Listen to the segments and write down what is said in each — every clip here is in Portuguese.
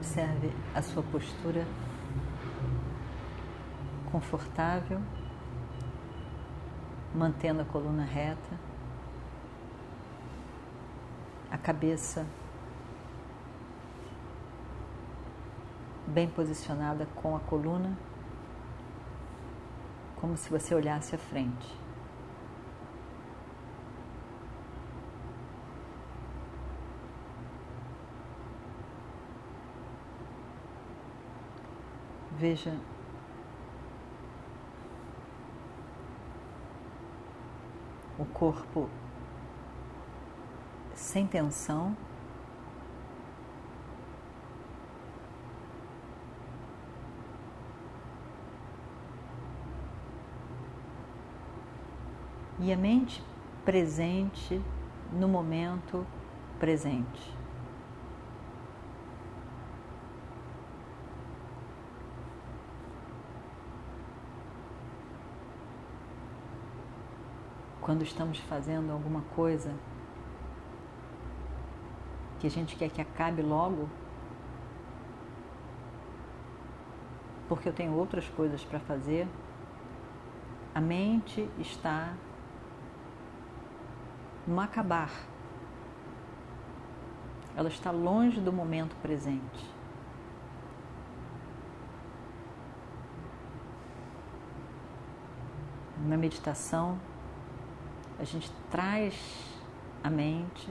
Observe a sua postura confortável, mantendo a coluna reta, a cabeça bem posicionada com a coluna, como se você olhasse à frente. Veja o corpo sem tensão. E a mente presente no momento presente. Quando estamos fazendo alguma coisa que a gente quer que acabe logo, porque eu tenho outras coisas para fazer, a mente está no acabar. Ela está longe do momento presente. Na meditação, a gente traz a mente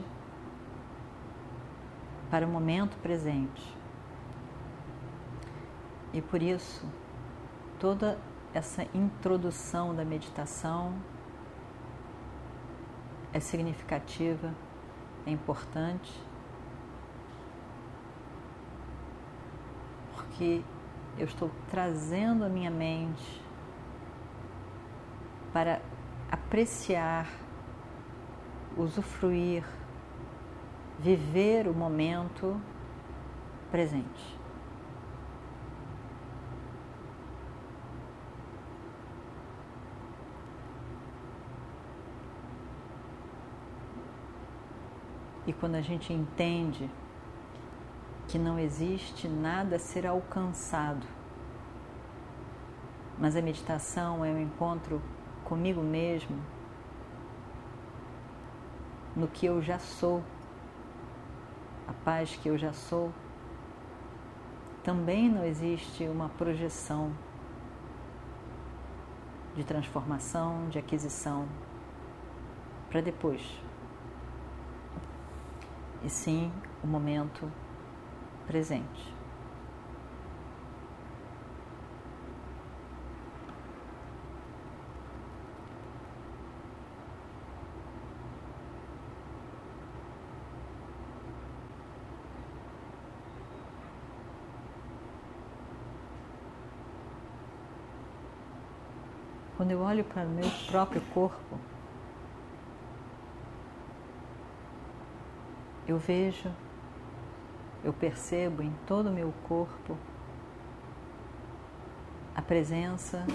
para o momento presente. E por isso, toda essa introdução da meditação é significativa, é importante, porque eu estou trazendo a minha mente para apreciar, usufruir, viver o momento presente. E quando a gente entende que não existe nada a ser alcançado, mas a meditação é um encontro comigo mesmo, no que eu já sou, a paz que eu já sou, também não existe uma projeção de transformação, de aquisição para depois. E sim o momento presente. Quando eu olho para o meu próprio corpo, eu vejo, eu percebo em todo o meu corpo a presença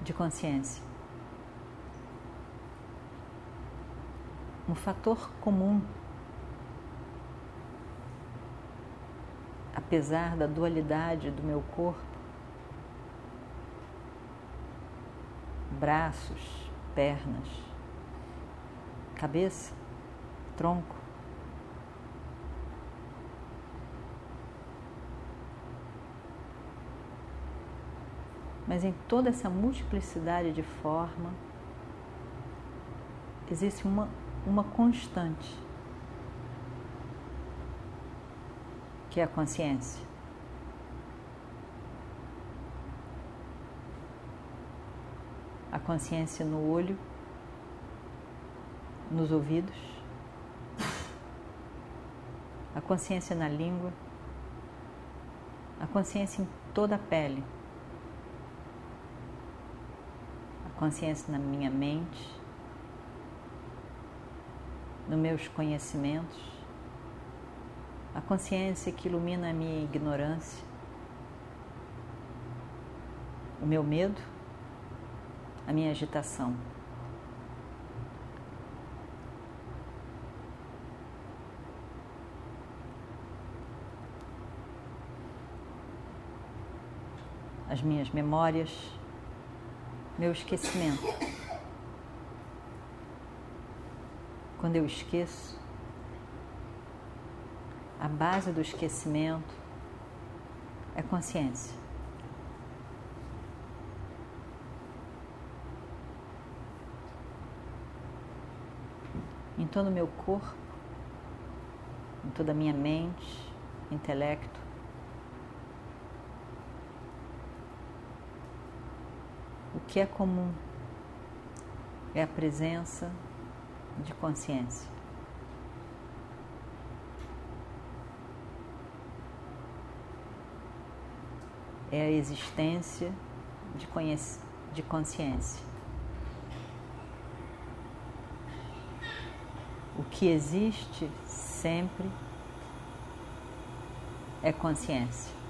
de consciência. Um fator comum, apesar da dualidade do meu corpo, braços, pernas, cabeça, tronco. Mas em toda essa multiplicidade de forma, existe uma, uma constante, que é a consciência. Consciência no olho, nos ouvidos, a consciência na língua, a consciência em toda a pele, a consciência na minha mente, nos meus conhecimentos, a consciência que ilumina a minha ignorância, o meu medo, a minha agitação. As minhas memórias, meu esquecimento. Quando eu esqueço, a base do esquecimento é consciência. Em todo o meu corpo, em toda a minha mente, intelecto, o que é comum é a presença de consciência. É a existência de, de consciência. Que existe sempre é consciência.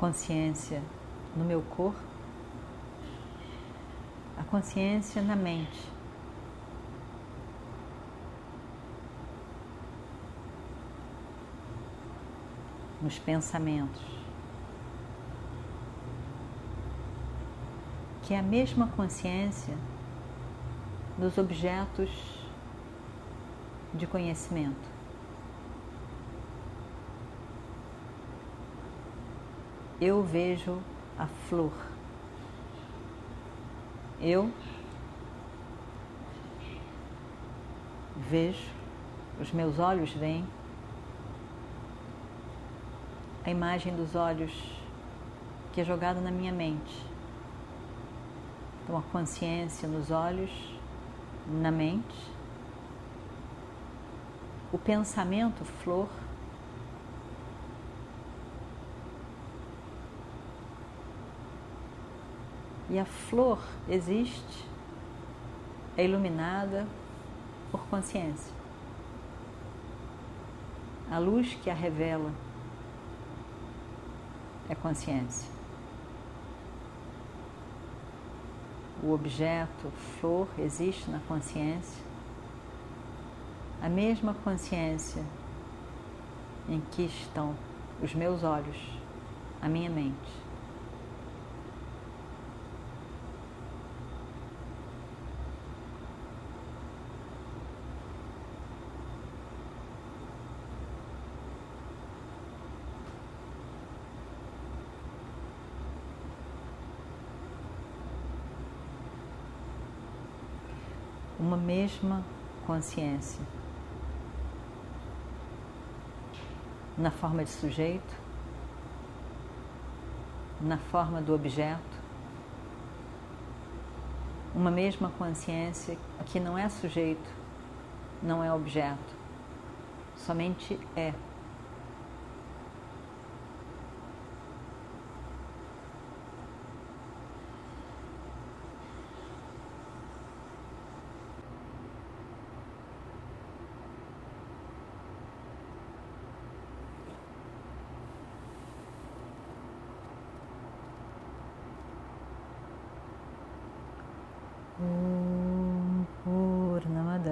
consciência no meu corpo, a consciência na mente. Nos pensamentos, que é a mesma consciência dos objetos de conhecimento. eu vejo a flor. Eu vejo, os meus olhos veem a imagem dos olhos que é jogada na minha mente. Então, a consciência nos olhos, na mente, o pensamento flor E a flor existe, é iluminada por consciência. A luz que a revela é consciência. O objeto, flor, existe na consciência. A mesma consciência em que estão os meus olhos, a minha mente. Uma mesma consciência. Na forma de sujeito, na forma do objeto, uma mesma consciência que não é sujeito, não é objeto, somente é.